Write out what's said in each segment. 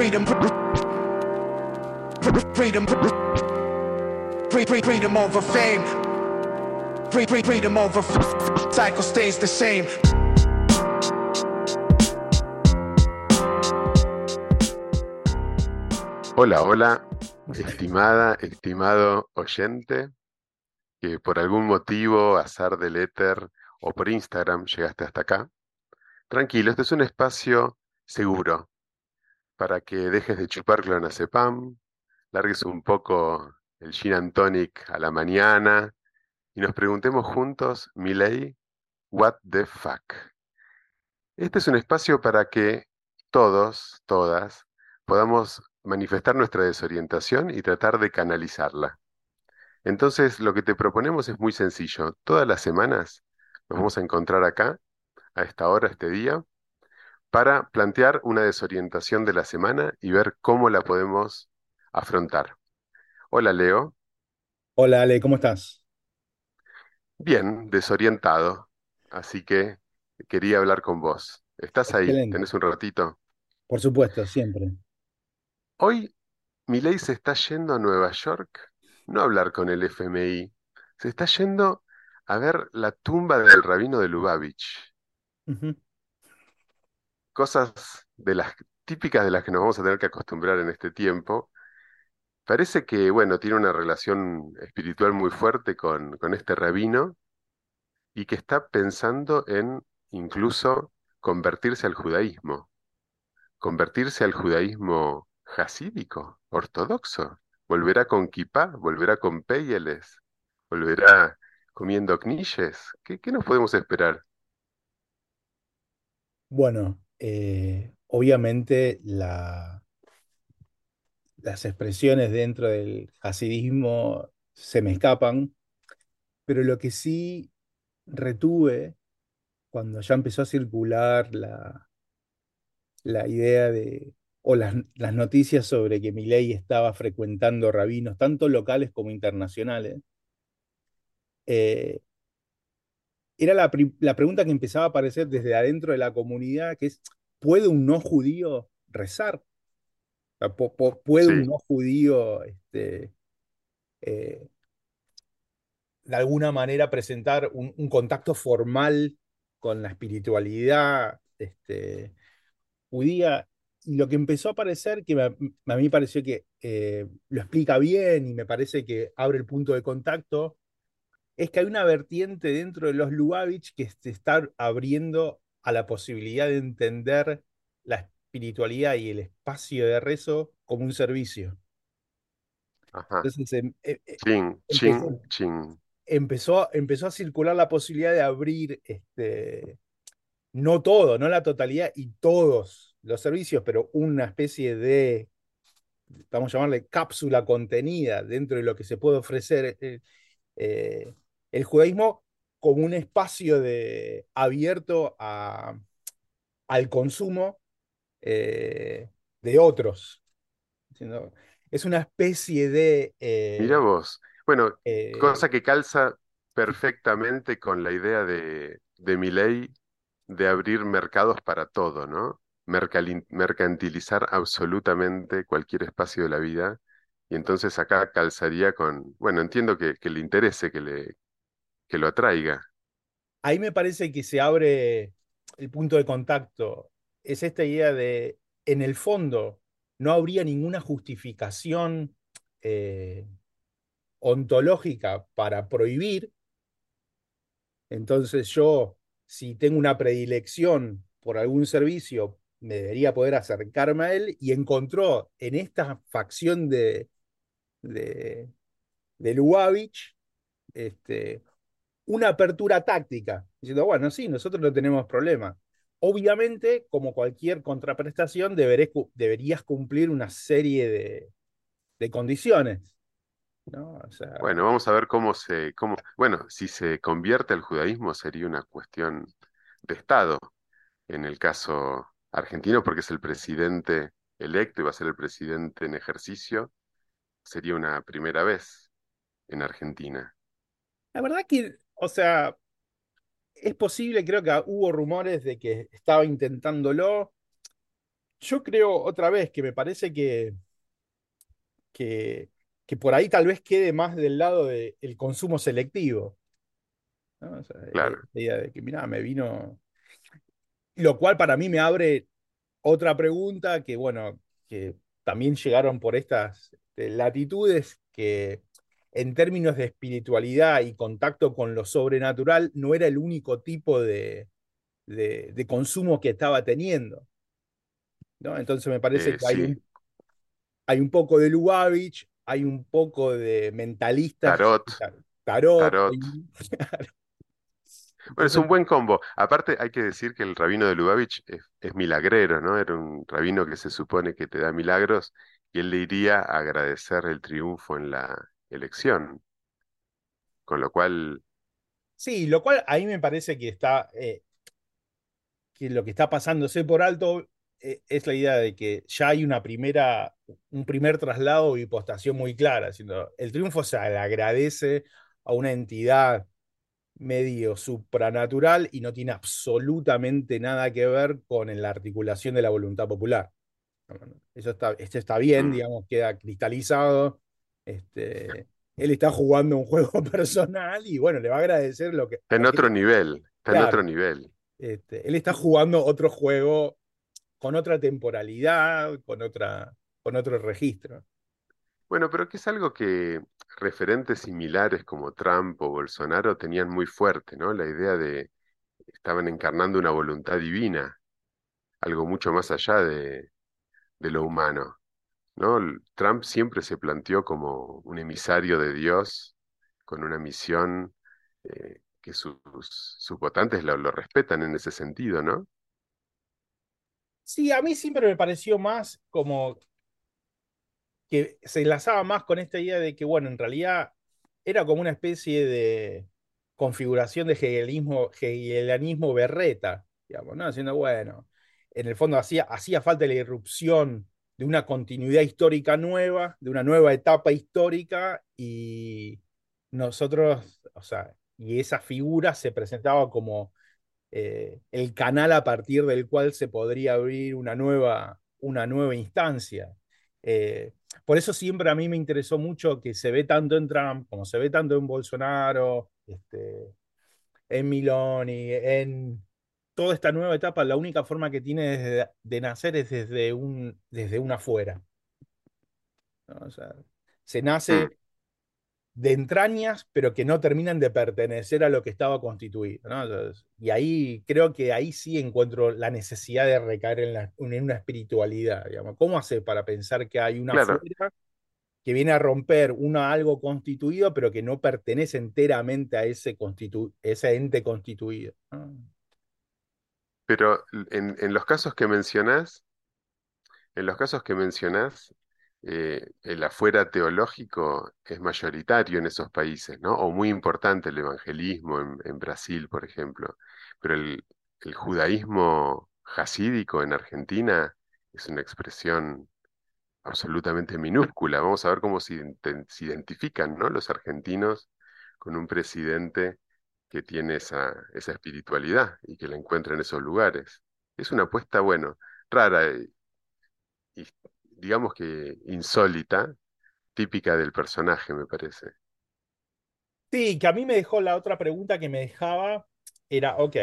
freedom, freedom, freedom over fame, freedom over cycle stays the same. Hola, hola, estimada, estimado oyente, que por algún motivo, azar del éter o por Instagram llegaste hasta acá. Tranquilo, este es un espacio seguro para que dejes de chupar clonazepam, largues un poco el gin and tonic a la mañana y nos preguntemos juntos, Miley, what the fuck. Este es un espacio para que todos, todas, podamos manifestar nuestra desorientación y tratar de canalizarla. Entonces, lo que te proponemos es muy sencillo. Todas las semanas nos vamos a encontrar acá, a esta hora, este día, para plantear una desorientación de la semana y ver cómo la podemos afrontar. Hola, Leo. Hola, Ale, ¿cómo estás? Bien, desorientado, así que quería hablar con vos. ¿Estás ahí? ¿Tenés un ratito? Por supuesto, siempre. Hoy Milei se está yendo a Nueva York, no a hablar con el FMI, se está yendo a ver la tumba del rabino de Lubavitch. Cosas de las típicas de las que nos vamos a tener que acostumbrar en este tiempo. Parece que, bueno, tiene una relación espiritual muy fuerte con, con este rabino y que está pensando en incluso convertirse al judaísmo, convertirse al judaísmo jasídico, ortodoxo. Volverá con kipá, volverá con péyeles, volverá comiendo knishes. ¿Qué, qué nos podemos esperar? Bueno, eh, obviamente la- las expresiones dentro del hasidismo se me escapan, pero lo que sí retuve cuando ya empezó a circular la, la idea de, o las, las noticias sobre que Milei estaba frecuentando rabinos, tanto locales como internacionales, eh, era la, la pregunta que empezaba a aparecer desde adentro de la comunidad, que es, ¿puede un no judío rezar? ¿puede un no judío este, eh, de alguna manera presentar un, un contacto formal con la espiritualidad este, judía? Y lo que empezó a aparecer, que me- a mí pareció que eh, lo explica bien y me parece que abre el punto de contacto, es que hay una vertiente dentro de los Lubavitch que se está abriendo a la posibilidad de entender la espiritualidad y el espacio de rezo como un servicio. ajá. Entonces em- e- e- Chin, empezó, chin, chin. empezó, empezó a circular la posibilidad de abrir, este, no todo, no la totalidad y todos los servicios, pero una especie de, vamos a llamarle cápsula contenida dentro de lo que se puede ofrecer eh, eh, el judaísmo como un espacio de, abierto a, al consumo eh, de otros. Es una especie de... Mira eh, vos. Bueno, eh, cosa que calza perfectamente con la idea de, de Milei de abrir mercados para todo, ¿no? Mercantilizar absolutamente cualquier espacio de la vida. Y entonces acá calzaría con, bueno, entiendo que, que le interese, que le, que lo atraiga. ahí me parece que se abre el punto de contacto. Es esta idea de, en el fondo, no habría ninguna justificación eh, ontológica para prohibir. Entonces yo, si tengo una predilección por algún servicio, me debería poder acercarme a él y encontró en esta facción de, de, este, una apertura táctica, diciendo, bueno, sí, nosotros no tenemos problema. Obviamente, como cualquier contraprestación, deberé deberías cumplir una serie de, de condiciones, ¿no? O sea, Bueno, vamos a ver cómo se, cómo, bueno, si se convierte al judaísmo sería una cuestión de Estado, en el caso argentino, porque es el presidente electo y va a ser el presidente en ejercicio, sería una primera vez en Argentina. la verdad que, o sea, es posible, creo que hubo rumores de que estaba intentándolo. Yo creo otra vez que me parece que, que, que por ahí tal vez quede más del lado del consumo selectivo. ¿no? O sea, Claro. La idea de que, mira, me vino. Lo cual para mí me abre otra pregunta que, bueno, que también llegaron por estas eh, latitudes, que en términos de espiritualidad y contacto con lo sobrenatural, no era el único tipo de, de, de consumo que estaba teniendo. ¿no? Entonces me parece Eh, que hay sí. un, hay un poco de Lubavitch, hay un poco de mentalistas, Tarot. tarot. Bueno, es un buen combo. Aparte, hay que decir que el rabino de Lubavitch es, es milagrero, ¿no? Era un rabino que se supone que te da milagros y él le iría a agradecer el triunfo en la elección. Con lo cual, Sí, lo cual ahí me parece que está, eh, que lo que está pasándose por alto eh, es la idea de que ya hay una primera, un primer traslado y postación muy clara, siendo el triunfo se le agradece a una entidad medio supranatural y no tiene absolutamente nada que ver con la articulación de la voluntad popular. Eso está, esto está bien, Mm. digamos, queda cristalizado. Este, él está jugando un juego personal y bueno, le va a agradecer lo que. está en que- otro nivel, está en otro nivel. este, él está jugando otro juego con otra temporalidad, con, otra, con otro registro. Bueno, pero que es algo que referentes similares como Trump o Bolsonaro tenían muy fuerte, ¿no? La idea de estaban encarnando una voluntad divina, algo mucho más allá de, de lo humano, Trump siempre se planteó como un emisario de Dios con una misión eh, que sus, sus votantes lo, respetan en ese sentido, ¿no? Sí, a mí siempre me pareció más como que se enlazaba más con esta idea de que, bueno, en realidad era como una especie de configuración de hegelianismo berreta, digamos, ¿no? Haciendo, bueno, en el fondo hacía, hacía falta la irrupción de una continuidad histórica nueva, de una nueva etapa histórica, y nosotros, o sea, y esa figura se presentaba como eh, el canal a partir del cual se podría abrir una nueva, una nueva instancia. Eh, por eso siempre a mí me interesó mucho que se ve tanto en Trump como se ve tanto en Bolsonaro, este, en Miloni, en toda esta nueva etapa, la única forma que tiene de, de nacer es desde un, desde un afuera. ¿no? O sea, se nace Mm. de entrañas, pero que no terminan de pertenecer a lo que estaba constituido. ¿no? Entonces, y ahí creo que ahí sí encuentro la necesidad de recaer en, la- en una espiritualidad. Digamos. ¿Cómo hace para pensar que hay una Claro. afuera que viene a romper una, algo constituido, pero que no pertenece enteramente a ese, constitu- ese ente constituido? ¿no? Pero en, los casos que mencionás, en los casos que mencionás, eh, el afuera teológico es mayoritario en esos países, ¿no? O muy importante el evangelismo en, Brasil, por ejemplo. Pero el, judaísmo jasídico en Argentina es una expresión absolutamente minúscula. Vamos a ver cómo se, se identifican, ¿no? Los argentinos con un presidente que tiene esa, espiritualidad y que la encuentra en esos lugares. Es una apuesta, bueno, rara y digamos que insólita, típica del personaje, me parece. Sí, que a mí me dejó la otra pregunta que me dejaba, era, ok,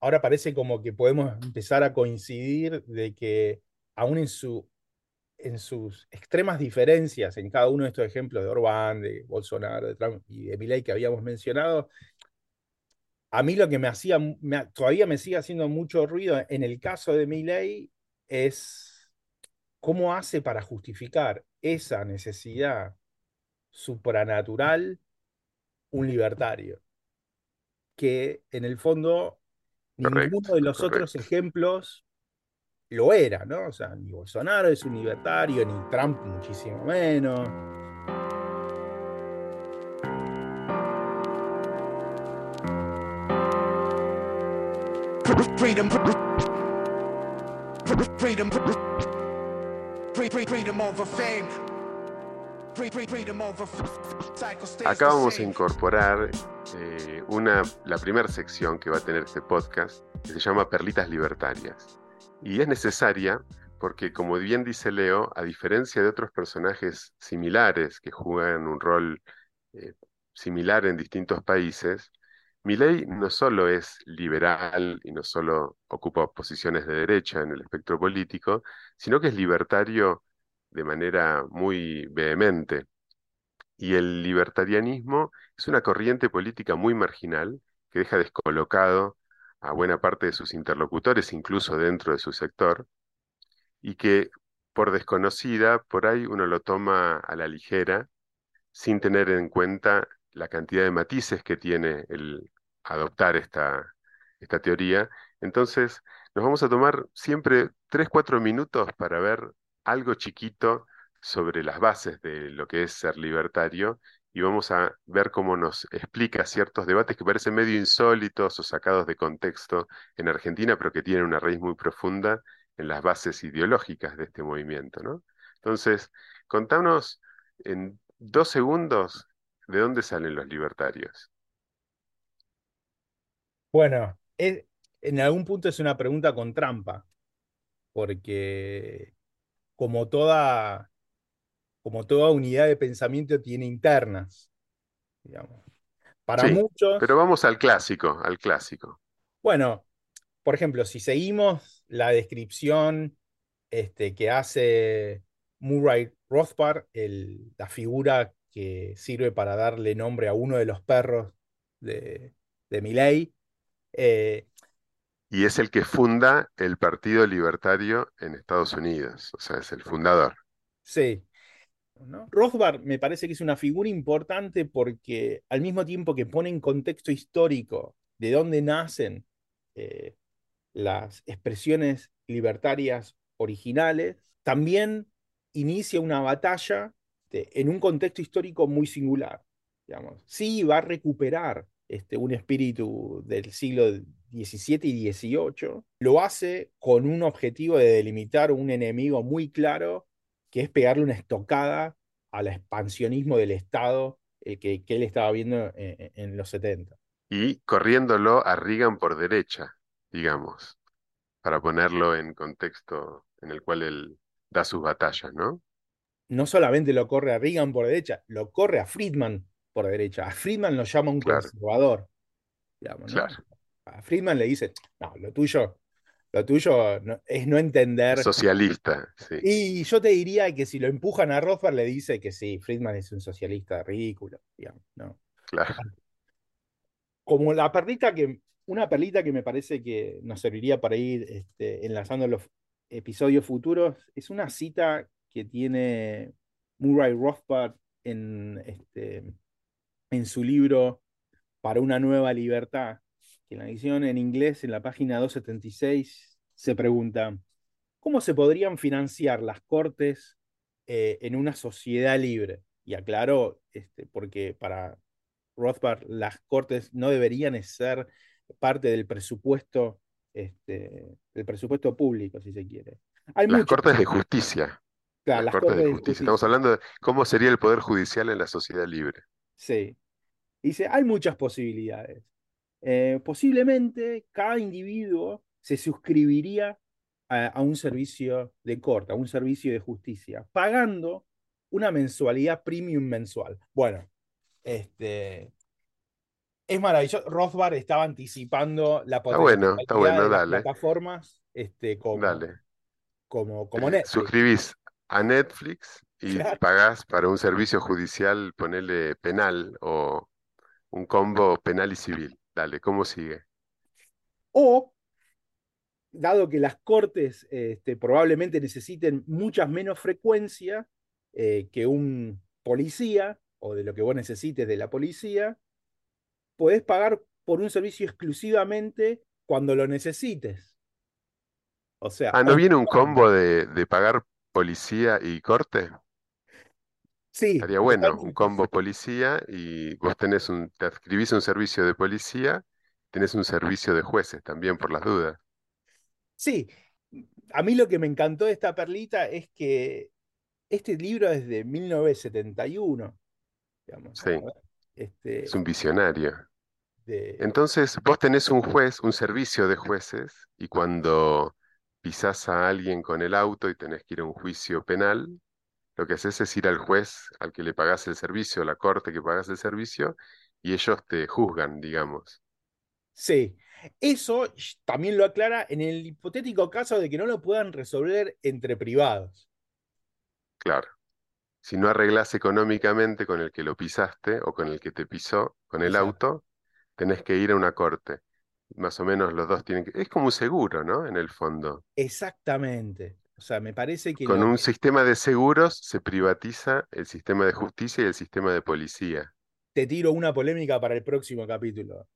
ahora parece como que podemos empezar a coincidir de que aún en su, en sus extremas diferencias en cada uno de estos ejemplos de Orbán, de Bolsonaro, de Trump y de Milei que habíamos mencionado, a mí lo que me hacía, me- todavía me sigue haciendo mucho ruido en el caso de Milei es cómo hace para justificar esa necesidad supranatural un libertario, que en el fondo ninguno de los otros ejemplos lo era, ¿no? O sea, ni Bolsonaro es un libertario, ni Trump muchísimo menos. Freedom. Freedom. Freedom over fame. Freedom over cycle stays Acá vamos a incorporar eh, una, la primera sección que va a tener este podcast, que se llama Perlitas Libertarias. Y es necesaria porque como bien dice Leo, a diferencia de otros personajes similares que juegan un rol eh, similar en distintos países, Milei no solo es liberal y no solo ocupa posiciones de derecha en el espectro político, sino que es libertario de manera muy vehemente. Y el libertarianismo es una corriente política muy marginal que deja descolocado a buena parte de sus interlocutores, incluso dentro de su sector, y que por desconocida, por ahí uno lo toma a la ligera, sin tener en cuenta la cantidad de matices que tiene el adoptar esta, esta teoría. Entonces, nos vamos a tomar siempre 3, 4 minutos para ver algo chiquito sobre las bases de lo que es ser libertario y vamos a ver cómo nos explica ciertos debates que parecen medio insólitos o sacados de contexto en Argentina, pero que tienen una raíz muy profunda en las bases ideológicas de este movimiento, ¿no? Entonces, contanos en dos segundos de dónde salen los libertarios. Bueno, en algún punto es una pregunta con trampa, porque como toda, como toda unidad de pensamiento tiene internas, digamos. Para Sí, muchos, pero vamos al clásico, al clásico. bueno, por ejemplo, si seguimos la descripción este, que hace Murray Rothbard, el- la figura que sirve para darle nombre a uno de los perros de, de Milley, eh, Y es el que funda el Partido Libertario en Estados Unidos, o sea, es el fundador. sí, ¿no? Rothbard me parece que es una figura importante porque al mismo tiempo que pone en contexto histórico de dónde nacen eh, las expresiones libertarias originales, también inicia una batalla de- en un contexto histórico muy singular. Digamos. Sí, va a recuperar este, un espíritu del siglo XVII y XVIII, lo hace con un objetivo de delimitar un enemigo muy claro, que es pegarle una estocada al expansionismo del Estado eh, que, que él estaba viendo en, en los 70. Y corriéndolo a Reagan por derecha, digamos, para ponerlo en contexto en el cual él da sus batallas, ¿no? no solamente lo corre a Reagan por derecha, lo corre a Friedman por derecha. A Friedman lo llama un Claro, conservador, digamos, ¿no? claro. A Friedman le dice, no, lo tuyo, lo tuyo no- es no entender. Socialista, sí, Y yo te diría que si lo empujan a Rothbard le dice que sí, Friedman es un socialista ridículo, digamos, ¿no? claro. Como la perlita que, una perlita que me parece que nos serviría para ir este, enlazando los episodios futuros, es una cita que tiene Murray Rothbard en, este, en su libro Para una nueva libertad, que en la edición en inglés, en la página 276, se pregunta, ¿cómo se podrían financiar las cortes eh, en una sociedad libre? Y aclaro, este, porque para Rothbard las cortes no deberían ser parte del presupuesto, este, del presupuesto público, si se quiere. Hay Las muchas, cortes de justicia, claro, las las cortes de cortes de justicia. justicia. Estamos hablando de cómo sería el poder judicial en la sociedad libre. Sí. Dice, hay muchas posibilidades. Eh, posiblemente cada individuo se suscribiría a, a un servicio de corte, a un servicio de justicia, pagando una mensualidad premium mensual. Bueno, este, es maravilloso. Rothbard estaba anticipando la Está bueno, está potencialidad bueno, de las plataformas este, como, dale. como, como Netflix. suscribís a Netflix y Claro. pagás para un servicio judicial, ponele penal o un combo penal y civil. Dale, ¿cómo sigue? O, dado que las cortes este, probablemente necesiten muchas menos frecuencia eh, que un policía, o de lo que vos necesites de la policía, podés pagar por un servicio exclusivamente cuando lo necesites. O sea, Ah, ¿no viene un combo de, de pagar policía y corte? Sí, Estaría bueno, un combo policía y vos tenés un, te adscribís un servicio de policía, tenés un servicio de jueces también por las dudas. Sí, a mí lo que me encantó de esta perlita es que este libro es de 1971, digamos, Sí, este, es un visionario. de, Entonces, vos tenés un juez, un servicio de jueces, y cuando pisás a alguien con el auto y tenés que ir a un juicio penal, lo que haces es ir al juez al que le pagás el servicio, a la corte que pagás el servicio, y ellos te juzgan, digamos. Sí, eso también lo aclara en el hipotético caso de que no lo puedan resolver entre privados. Claro. Si no arreglas económicamente con el que lo pisaste o con el que te pisó con el Exacto. auto, tenés que ir a una corte. Más o menos los dos tienen que... Es como un seguro, ¿no? En el fondo. Exactamente. O sea, me parece que Con un sistema de seguros se privatiza el sistema de justicia y el sistema de policía. te tiro una polémica para el próximo capítulo.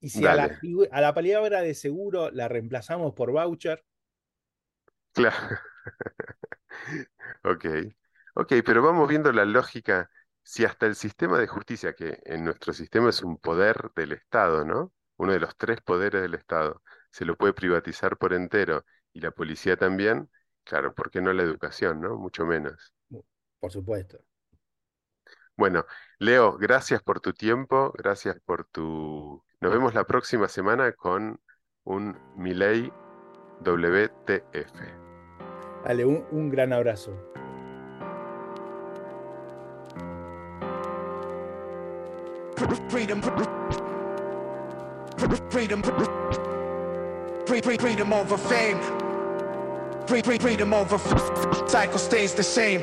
Y si a la, a la palabra de seguro la reemplazamos por voucher, Claro. Ok. Ok, pero vamos viendo la lógica. Si hasta el sistema de justicia, que en nuestro sistema es un poder del Estado, ¿no? Uno de los tres poderes del Estado, se lo puede privatizar por entero y la policía también, claro, ¿por qué no la educación, ¿no? Mucho menos. por supuesto. Bueno, Leo, gracias por tu tiempo, gracias por tu... Nos vemos la próxima semana con un Milei WTF. Dale, un, un gran abrazo. Freedom. Freedom. Freedom over fame. Freedom over cycle stays the same.